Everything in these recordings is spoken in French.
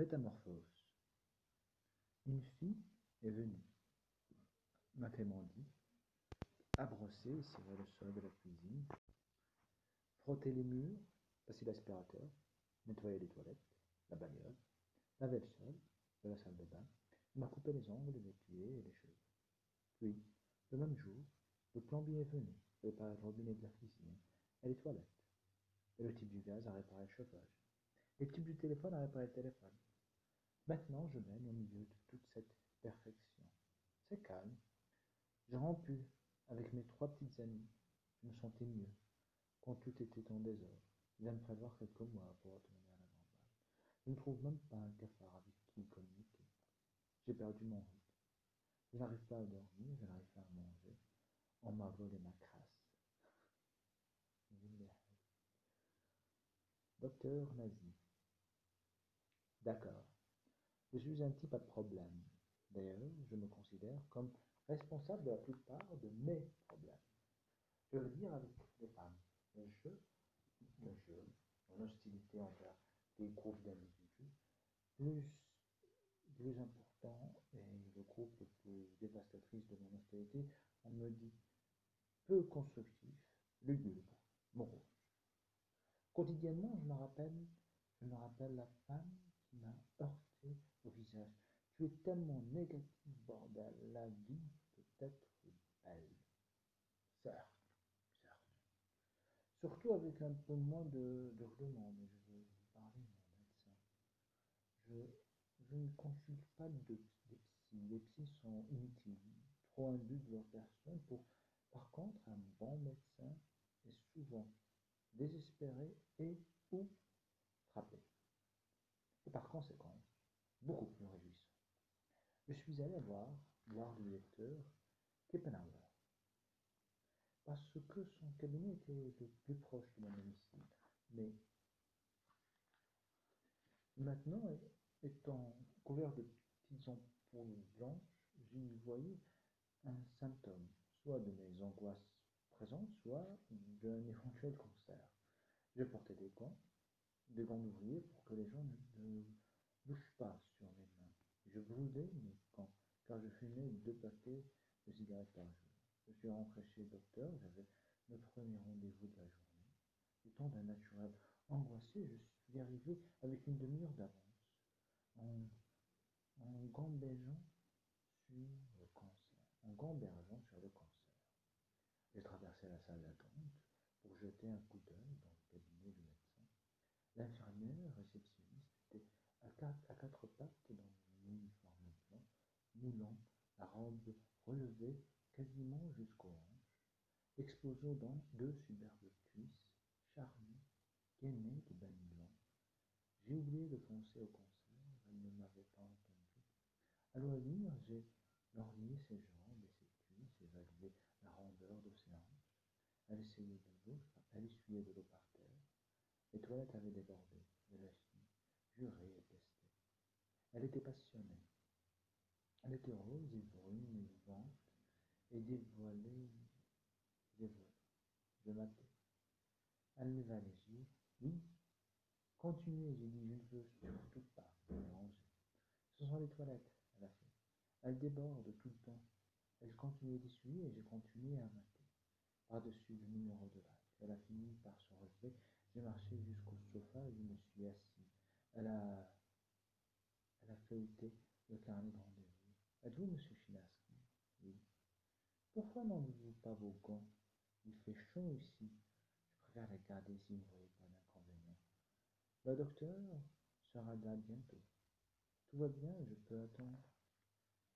Métamorphose. Une fille est venue, m'a fait dit, a brossé, cirer le sol de la cuisine, frotter les murs, passer l'aspirateur, nettoyer les toilettes, la bagnole, laver le sol de la salle de bain, m'a coupé les ongles, les pieds et les cheveux. Puis, le même jour, le plombier est venu, préparer le robinet de la cuisine et les toilettes. Et le type du gaz a réparé le chauffage. Et le type du téléphone a réparé le téléphone. Maintenant, je baigne au milieu de toute cette perfection. C'est calme. J'ai rompu avec mes trois petites amies. Je me sentais mieux quand tout était en désordre. Il va me falloir quelques mois pour retourner à la normale. Je ne trouve même pas un cafard avec qui communiquer. J'ai perdu mon rythme. Je n'arrive pas à dormir, je n'arrive pas à manger. On m'a volé ma crasse. Docteur nazi. D'accord. Je suis un type à problème. D'ailleurs, je me considère comme responsable de la plupart de mes problèmes. Je veux dire avec les femmes. Le jeu, le jeu, mon hostilité envers des groupes d'individus, plus, plus important et le groupe le plus dévastatrice de mon hostilité, on me dit peu constructif, lugubre, morose. Quotidiennement, je me rappelle, je me rappelle la femme qui m'a heurté au visage. Tu es tellement négatif, bordel. La vie peut être belle. Certes, certes. Surtout avec un peu moins de, de mais je veux parler, mon médecin. Je, ne consulte pas de, psys. Les psys sont inutiles, trop imbus de leur personne. Pour, par contre, un bon médecin est souvent désespéré et ou frappé. Et par conséquent, beaucoup plus réjouissant. Je suis allé voir, voir le lecteur Kippenhauer, parce que son cabinet était le plus proche de mon domicile. Mais maintenant, étant couvert de petites ampoules blanches, j'y voyais un symptôme, soit de mes angoisses présentes, soit d'un éventuel cancer. Je portais des gants, des gants d'ouvrier pour que les gens ne bouge pas sur mes mains. Je brûlais mes camps, car je fumais deux paquets de cigarettes par jour. Je suis rentré chez le docteur, j'avais le premier rendez-vous de la journée. Étant d'un naturel angoissé, je suis arrivé avec une demi-heure d'avance, en, en gambergeant sur le cancer. En gambergeant sur le cancer. J'ai traversé la salle d'attente pour jeter un coup d'œil dans le cabinet du médecin. L'infirmière réceptionniste était à quatre, pattes dans mon uniforme blanc, moulant, la robe relevée quasiment jusqu'aux hanches, exposant deux superbes cuisses, charnues, gainées de blancs. J'ai oublié de foncer au concert, elle ne m'avait pas entendu. À loisir, j'ai lorgné ses jambes et ses cuisses, évalué la rondeur de ses hanches. Elle essayait de l'eau, elle essuyait de l'eau par terre. Les toilettes avaient débordé, Elle était passionnée. Elle était rose et brune et vivante et dévoilée, dévoilée. Je m'attends. Elle leva les yeux. Oui, continuez, j'ai dit, je ne veux surtout pas me déranger. Ce sont les toilettes, elle a fait. Elles débordent tout le temps. Elle continuait d'essuyer et j'ai continué à mater. Par-dessus le numéro de vague. Elle a fini par se relever. J'ai marché jusqu'au sofa et je me suis assis. Elle a, elle a feuilleté le carnet de rendez-vous. Êtes-vous monsieur Chinaski Oui. Pourquoi n'enlevez-vous pas vos gants? Il fait chaud ici. Je préfère les garder si vous ne voyez pas d'inconvénient. Le docteur sera là bientôt. Tout va bien, je peux attendre.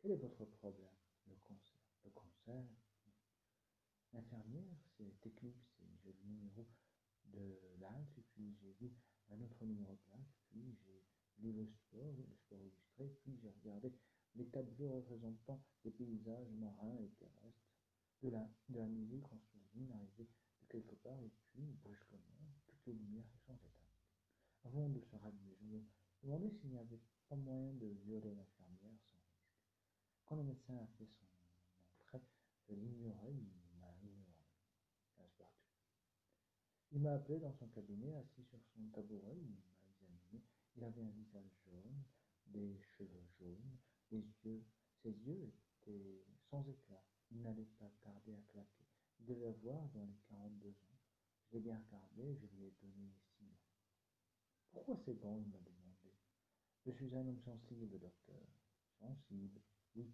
Quel est votre problème? Le cancer. Le cancer? L'infirmière s'est éclipsée. J'ai le numéro de l'âge, et puis j'ai vu un autre numéro de l'âge, j'ai lu le sport, le sport illustré, puis j'ai regardé les tableaux représentant des paysages marins et terrestres, de la, de la musique en arrivée de quelque part, et puis, brusquement, toutes les lumières se sont éteintes. Avant de se rallumer, je me demandais s'il n'y avait pas moyen de violer l'infirmière sans risque. Quand le médecin a fait son entrée, je l'ignorais, il m'a ignoré. Il m'a appelé dans son cabinet, assis sur son tabouret, il Il avait un visage jaune, des cheveux jaunes, des yeux. Ses yeux étaient sans éclat. Il n'allait pas tarder à claquer. Il devait avoir dans les quarante-deux ans. Je l'ai bien regardé, je lui ai donné six mois. Pourquoi c'est bon il m'a demandé. Je suis un homme sensible, docteur. Sensible, oui.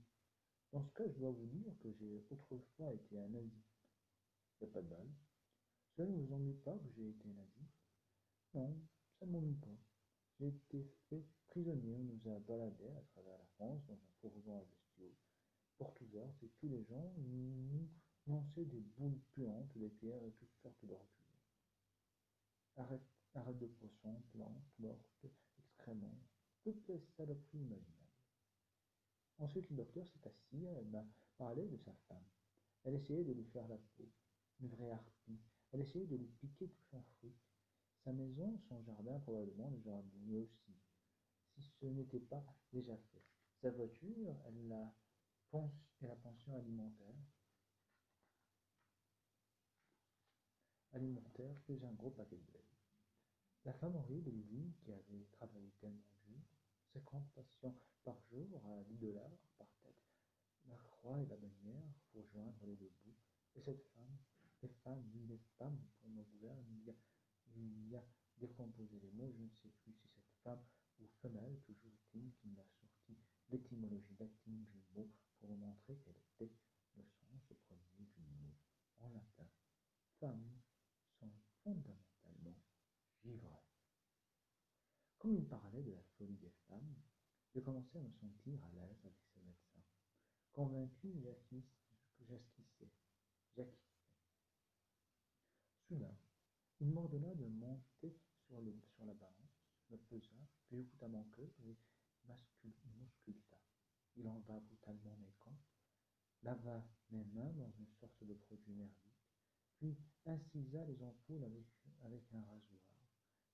Dans ce cas, je dois vous dire que j'ai autrefois été un nazi. Il a pas de balle. Cela ne vous ennuie pas que j'ai été nazi? Non, ça ne m'ennuie pas. J'ai fait prisonnier, on nous a baladés à travers la France dans un fourgon à bestiaux. Porte ouverte, et tous les gens nous lançaient des boules puantes, des pierres et toutes sortes de reculés. Arrête, de poisson, plantes, mortes, excréments, toutes les saloperies imaginables. Ensuite, le docteur s'est assis, elle m'a parlé de sa femme. Elle essayait de lui faire la peau, une vraie harpie. Elle essayait de lui piquer tout son fric. Sa maison, son jardin, probablement le jardinier aussi, si ce n'était pas déjà fait. Sa voiture, elle la, et la pension alimentaire. Alimentaire, plus un gros paquet de blé. La femme horrible, lui, qui avait travaillé tellement dur, 50 patients par jour à 10 dollars par tête, la croix et la bannière pour joindre les deux bouts. Et cette femme, les femmes, les femmes pour nos gouvernes, il y a, décomposé les mots, je ne sais plus si cette femme ou femelle, toujours est-il qui m'a sorti l'étymologie latine du mot pour montrer quel était le sens premier du mot en latin. Femmes sont fondamentalement givrées. Comme il parlait de la folie des femmes, je commençais à me sentir à l'aise avec ces médecins. Convaincu, j'esquissais, il m'ordonna de monter sur, la balance, me pesa, puis écouta mon cœur et m'ausculta. Il enleva brutalement mes comptes, lava mes mains dans une sorte de produit merdique, puis incisa les ampoules avec, un rasoir,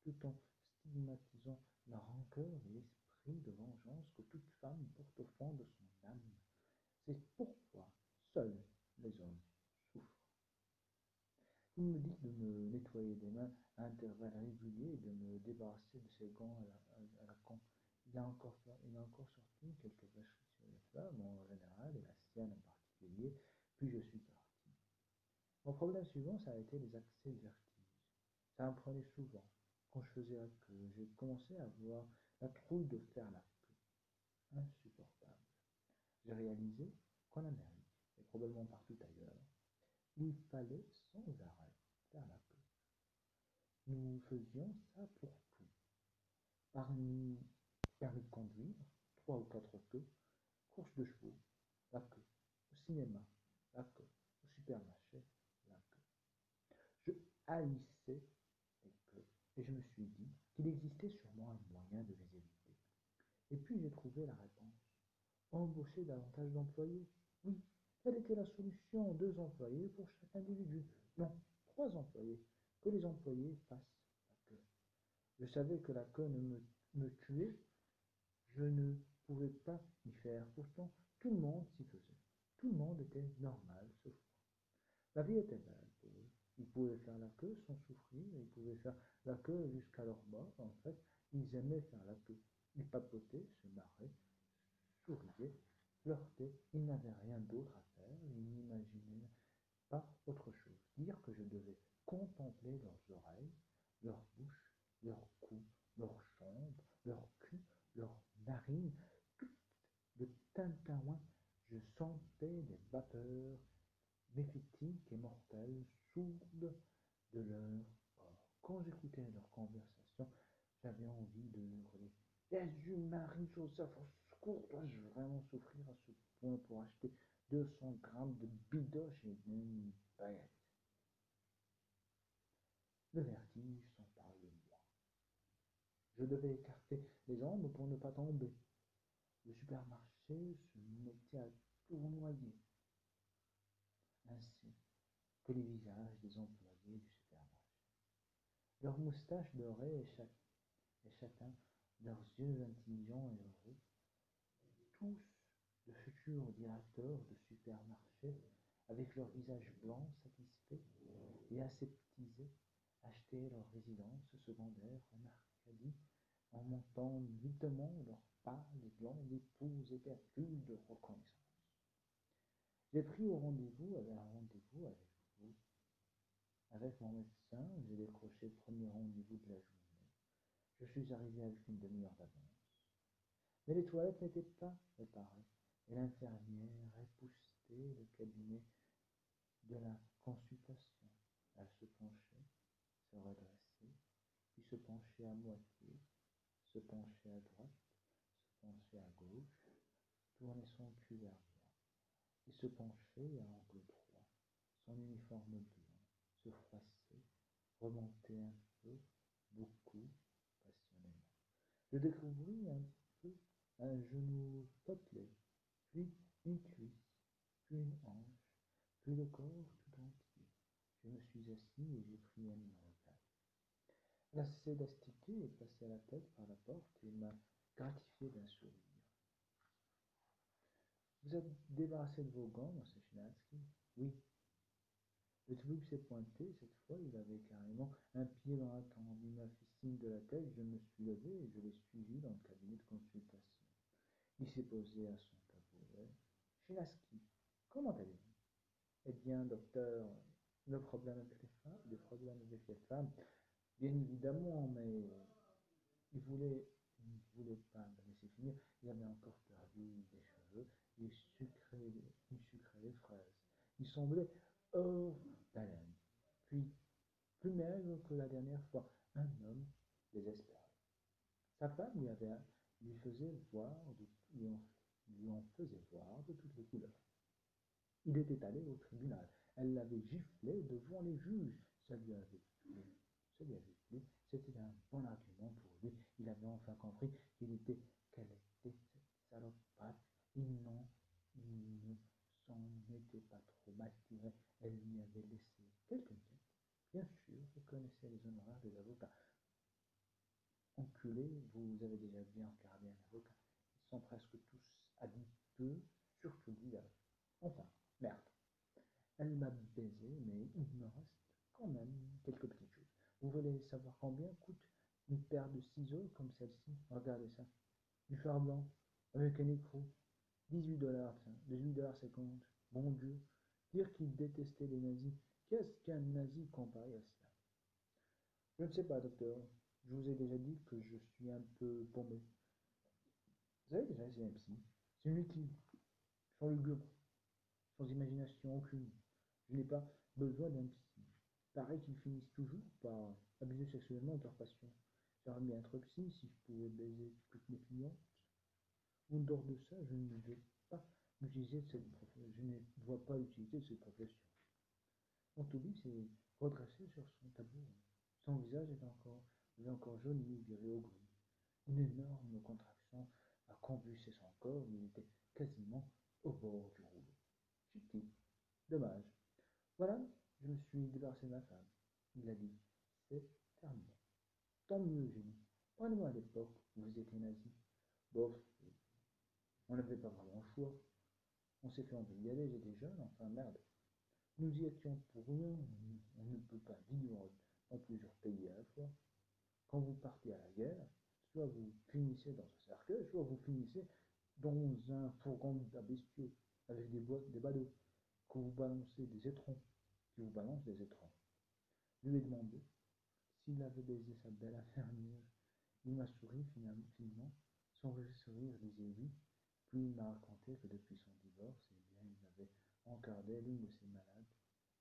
tout en stigmatisant la rancœur et l'esprit de vengeance que toute femme porte au fond de son âme. C'est pourquoi seuls les hommes. Il me dit de me nettoyer les mains à intervalles réguliers et de me débarrasser de ces gants à la, con. Il a, encore, il a encore sorti quelques vacheries sur les femmes en général et la sienne en particulier, puis je suis parti. Mon problème suivant, ça a été les accès de. Ça me prenait souvent. Quand je faisais la queue, j'ai commencé à avoir la trouille de faire la queue. Insupportable. J'ai réalisé qu'en Amérique, et probablement partout ailleurs, il fallait sans arrêt la. Nous faisions ça pour tout. Parmi permis de conduire, trois ou quatre queues, course de chevaux, la queue, au cinéma, la queue, au supermarché, la queue. Je haïssais les queues et je me suis dit qu'il existait sûrement un moyen de les éviter. Et puis j'ai trouvé la réponse. Embaucher davantage d'employés. Oui, quelle était la solution Deux employés pour chaque individu. Non, employés. Que les employés fassent la queue. Je savais que la queue ne me, me tuait. Je ne pouvais pas y faire. Pourtant, tout le monde s'y faisait. Tout le monde était normal, sauf moi. La vie était belle pour eux. Ils pouvaient faire la queue sans souffrir, ils pouvaient faire la queue jusqu'à leur mort. En fait, ils aimaient faire la queue. Ils papotaient, se marraient, souriaient, flirtaient. Ils n'avaient rien d'autre à faire, ils n'imaginaient pas autre chose. Dire que je devais contempler leurs oreilles, leur bouche, leur cou, leur chambre, leur cul, leurs narines, tout de tintaouin. Je sentais des vapeurs méphitiques et mortelles, sourdes de leur corps. Quand j'écoutais leur conversation, j'avais envie de hurler. Jésus, Marie, Joseph, au secours, dois-je vraiment souffrir à ce point pour acheter 200 grammes de bidoche et une baguette Le vertige s'empare de moi. Je devais écarter les jambes pour ne pas tomber. Le supermarché se mettait à tournoyer, ainsi que les visages des employés du supermarché. Leurs moustaches dorées et, chaque, et chacun leurs yeux intelligents et heureux, tous de futurs directeurs de supermarchés, avec leurs visages blancs satisfaits et aseptisés, achetaient leur résidence secondaire en Arcadie en montant vitement leurs pas, les blancs d'époux éperdus de reconnaissance. J'ai pris au rendez-vous, un rendez-vous avec vous. Avec mon médecin, j'ai décroché le premier rendez-vous de la journée. Je suis arrivé avec une demi-heure d'avance. Mais les toilettes n'étaient pas préparées et l'infirmière époussetait le cabinet de la consultation. Elle se penchait, se redressait, puis se penchait à moitié, se penchait à droite, se penchait à gauche, tournait son cul vers moi, et se penchait à angle droit, son uniforme blanc, se froissait, remontait un peu, beaucoup, passionnément. Je découvris un peu un genou potelé, puis une cuisse, puis une hanche, puis le corps tout entier. Je me suis assis et j'ai pris un numéro 4. Elle a cessé d'astiquer et passé la tête par la porte et m'a gratifié d'un sourire. Vous êtes débarrassé de vos gants, monsieur Chinaski Oui. Le truc s'est pointé, cette fois? Il avait carrément un pied dans la tombe. Il m'a fait signe de la tête, je me suis levé et je l'ai suivi dans le cabinet de consultation. Il s'est posé à son tabouret. Chinaski, comment allez-vous Eh bien, docteur, le problème avec les femmes, le problème avec les femmes, bien évidemment, mais il voulait, il voulait pas me laisser finir. Il avait encore perdu des cheveux, il sucrait, il sucrait les fraises. Il semblait hors d'haleine, puis plus maigre que la dernière fois, un homme désespéré. Sa femme lui avait lui faisait voir de, lui, en, lui en faisait voir de toutes les couleurs. Il était allé au tribunal. Elle l'avait giflé devant les juges. Ça lui avait plu. Lui avait plu. C'était un bon argument pour lui. Il avait enfin compris qu'il était, qu'elle était cette salopette. Il n'en, ne s'en était pas trop mal. Elle lui avait laissé quelques miettes. Bien sûr, vous connaissez les honoraires des avocats. Enculé, vous avez déjà bien regardé un avocat. Ils sont presque tous adipeux, surtout visage. Enfin, merde. Elle m'a baisé, mais il me reste quand même quelques petites choses. Vous voulez savoir combien coûte une paire de ciseaux comme celle-ci? Regardez ça. Du fer blanc, avec un écrou. 18 dollars, 18 dollars 50. Bon Dieu. Dire qu'il détestait les nazis. Qu'est-ce qu'un nazi comparé à cela? Je ne sais pas, docteur. Je vous ai déjà dit que je suis un peu paumé. Vous avez déjà essayé un psy C'est inutile. Sans lugubre. Sans imagination aucune. Je n'ai pas besoin d'un psy. Pareil qu'ils finissent toujours par abuser sexuellement de leur passion. J'aimerais bien être psy si je pouvais baiser toutes mes clientes. En dehors de ça, je ne vais pas utiliser cette profession. Je ne vois pas cette profession. S'est redressé sur son tableau. Son visage est encore, est encore jauni, viré au gris. Une énorme contraction a convulsé son corps, il était quasiment au bord du rouleau. Dommage. Voilà, je me suis débarrassé de ma femme. Il a dit, c'est terminé. Tant mieux, j'ai dit. Prenez-moi à l'époque vous étiez nazi. Bof, on n'avait pas vraiment le choix. On s'est fait embrigader, j'étais jeune, enfin merde. Nous y étions pour rien, on ne peut pas vivre dans plusieurs pays à la fois. Quand vous partez à la guerre, soit vous finissez dans un cercueil, soit vous finissez dans un fourgon à bestiaux, avec des, boîtes, des que vous balancez des étrons, qui vous balancent des étrons. Lui ai demandé s'il avait baisé sa belle infirmière. Il m'a souri finalement, son sourire disait oui, puis il m'a raconté que depuis son divorce, eh bien, il avait encardé l'une de ses malades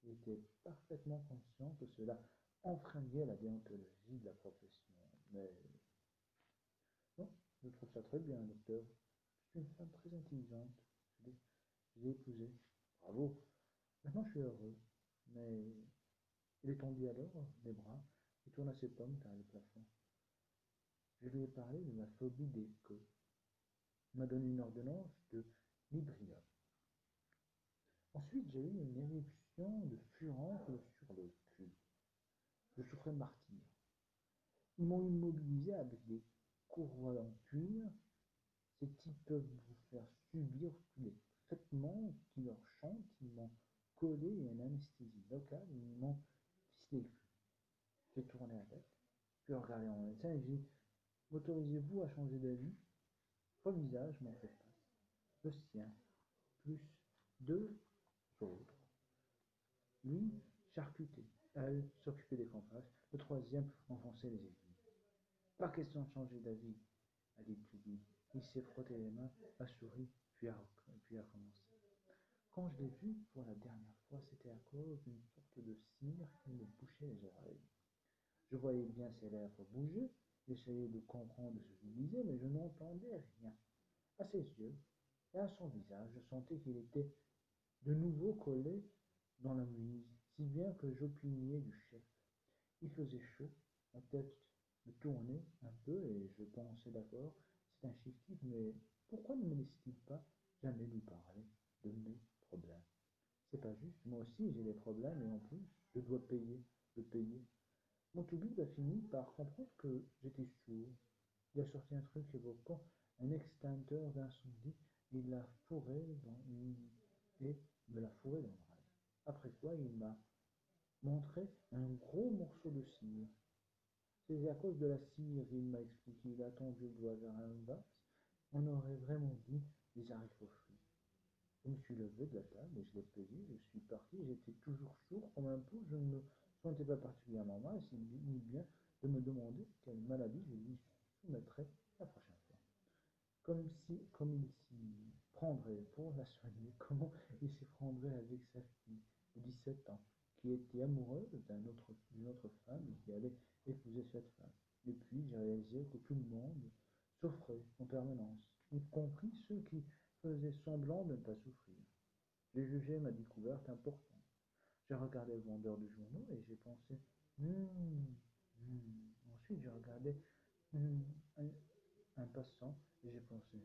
et était parfaitement conscient que cela enfreignait la déontologie de la profession. Mais non, je trouve ça très bien, docteur. Je suis une femme très intelligente. L'ai épousée. Bravo. Maintenant, je suis heureux. Mais il est tombé alors, les bras, et tourna ses pommes vers le plafond. Je lui ai parlé de ma phobie des queues. Il m'a donné une ordonnance de Librium. Ensuite, j'ai eu une éruption de furence sur le cul. Je souffrais martyr. Ils m'ont immobilisé avec des courroies en cuir. Ces types peuvent vous faire subir tous les qui leur chantent. Ils m'ont collé une anesthésie locale ils m'ont ficelé le cul. J'ai tourné la tête, puis regardé mon médecin et j'ai dit M'autorisez-vous à changer d'avis? Trois visages m'ont fait face. Le sien, plus deux autres. Lui, charcuté. Elle s'occupait des compresses. Le troisième enfonçait les aiguilles. Pas question de changer d'avis, a dit Judy. Il s'est frotté les mains, a souri, puis a, puis a commencé. Quand je l'ai vu pour la dernière fois, c'était à cause d'une sorte de cire qui me bouchait les oreilles. Je voyais bien ses lèvres bouger, j'essayais de comprendre ce qu'il disait, mais je n'entendais rien. À ses yeux et à son visage, je sentais qu'il était de nouveau collé dans la mouise, si bien que j'opiniais du chef. Il faisait chaud, ma tête me tournait un peu et je pensais d'accord, c'est un chiffre mais pourquoi ne me laisse-t-il pas jamais lui parler de mes problèmes? C'est pas juste, moi aussi j'ai des problèmes et en plus je dois payer, le payer. Mon toubib a fini par comprendre que j'étais sourd. Il a sorti un truc évoquant un extincteur d'incendie, il l'a fourré dans une... et me l'a fourré dans l'oreille. Après quoi, il m'a montré un gros morceau de cire. C'est à cause de la cire, il m'a expliqué. Il a tendu le doigt vers un bas. On aurait vraiment dit des haricots frits. Je me suis levé de la table et je l'ai payé. Je suis parti. J'étais toujours sourd comme un pot. Je ne me sentais pas particulièrement mal. C'est bien de me demander quelle maladie je lui soumettrais la prochaine fois. Comme si, comme il s'y prendrait pour la soigner, comment il s'y prendrait avec sa fille de 17 ans, qui était amoureuse d'une autre, autre femme qui allait épouser cette femme. Et puis j'ai réalisé que tout le monde souffrait en permanence, y compris ceux qui faisaient semblant de ne pas souffrir. J'ai jugé ma découverte importante. J'ai regardé le vendeur de journaux et j'ai pensé, hmm, hmm. ensuite j'ai regardé hmm, un, passant et j'ai pensé,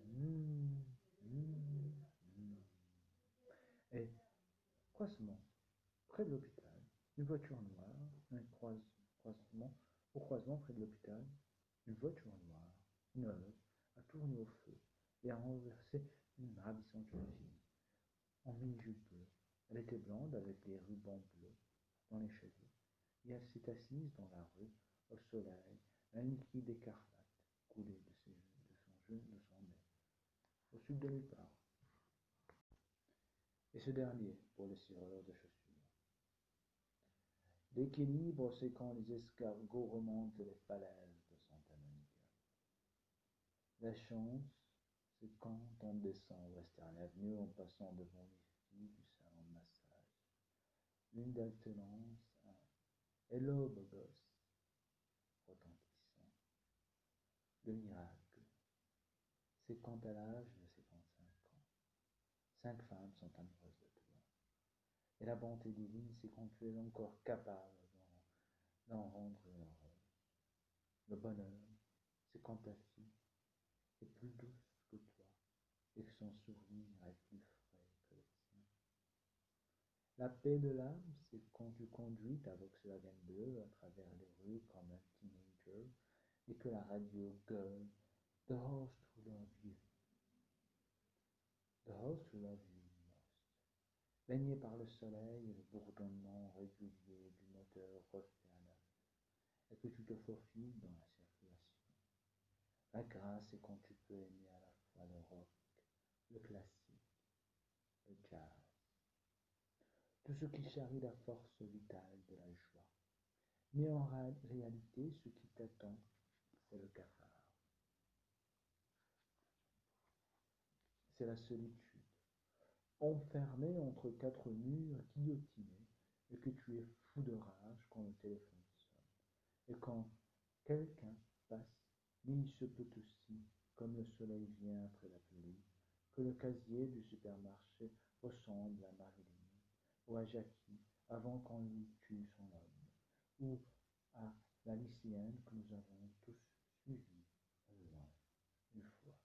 et croisement, près de l'hôpital, une voiture noire, un croise, croisement, au croisement près de l'hôpital, une voiture noire, a tourné au feu et a renversé une ravissante jeune en mini-jupe. Elle était blonde avec des rubans bleus dans les cheveux et elle s'est assise dans la rue au soleil, un liquide écarlate coulait de, son genou, de son nez, au sud de nulle part. Et ce dernier pour les cireurs de chaussures. L'équilibre, c'est quand les escargots remontent les falaises. La chance, c'est quand on descend Western Avenue en passant devant les filles du salon de massage. Une d'alternance, un Hello beau gosse, retentissant. Le miracle, c'est quand à l'âge de 55 ans, cinq femmes sont amoureuses de toi. Et la bonté divine, c'est quand tu es encore capable d'en rendre heureux. Le bonheur, c'est quand ta fille est plus douce que toi et que son sourire est plus frais que le tien. La paix de l'âme, c'est quand tu conduis ta Volkswagen bleue à travers les rues comme un teenager et que la radio gueule The Horse to Love You. The Horse to Love You baigné par le soleil et le bourdonnement régulier du moteur refait à neuf, et que tu te faufiles dans la. La grâce est quand tu peux aimer à la fois le rock, le classique, le jazz, tout ce qui charrie la force vitale de la joie. Mais en réalité, ce qui t'attend, c'est le cafard. C'est la solitude enfermé entre quatre murs, guillotiné, et que tu es fou de rage quand le téléphone sonne. Et quand quelqu'un passe, il se peut aussi, comme le soleil vient après la pluie, que le casier du supermarché ressemble à Marilyn, ou à Jackie avant qu'on lui tue son homme, ou à la lycéenne que nous avons tous suivie loin une fois.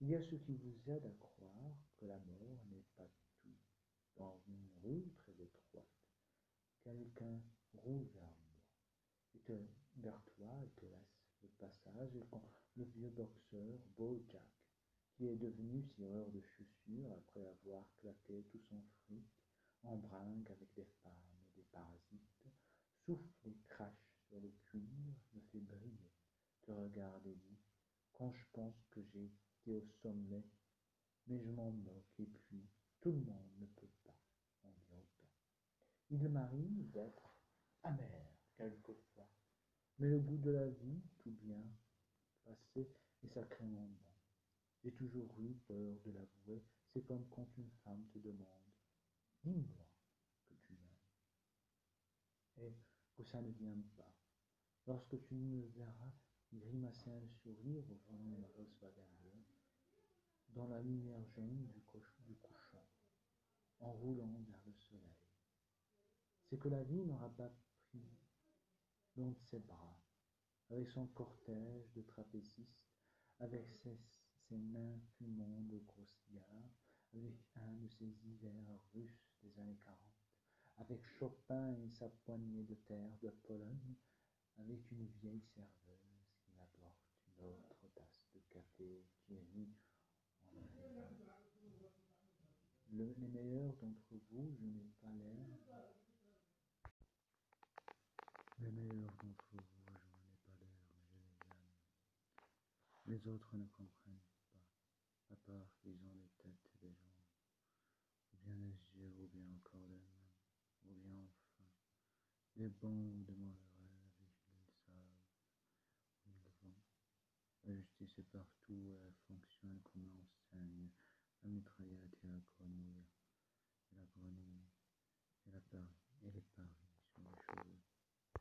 Il y a ce qui vous aide à croire que la mort n'est pas tout. Dans une rue très étroite, quelqu'un roule vers moi, et te, vers toi et te laisse le passage, et quand le vieux boxeur, Beau Jack, qui est devenu cireur de chaussures après avoir claqué tout son fric en bringue avec des femmes et des parasites, souffle et crache sur le cuir, me fait briller, te regarde quand je pense que j'ai été au sommet, mais je m'en moque, et puis tout le monde ne peut pas en dire autant. Il m'arrive d'être amer quelquefois, mais le goût de la vie, bien passé, est sacrément bon. J'ai toujours eu peur de l'avouer, c'est comme quand une femme te demande Dis-moi que tu m'aimes, et que ça ne vient pas. Lorsque tu me verras grimacer un sourire au volant la Volkswagen dans la lumière jaune du, du couchant, en roulant vers le soleil. C'est que la vie m'aura pas pris dans ses bras, avec son cortège de trapézistes, avec ses, ses mains fumant de gros cigares, avec un de ces hivers russes des années 40, avec Chopin et sa poignée de terre de Pologne, avec une vieille serveuse qui m'apporte une autre tasse de café qui est mise en. Le, les meilleurs d'entre vous, je n'ai pas l'air. Les meilleurs d'entre vous, je n'en ai pas l'air, mais je les aime. Autres ne comprennent pas, à part qu'ils ont des têtes et des jambes, ou bien des yeux, ou bien encore des mains, ou bien enfin, des bons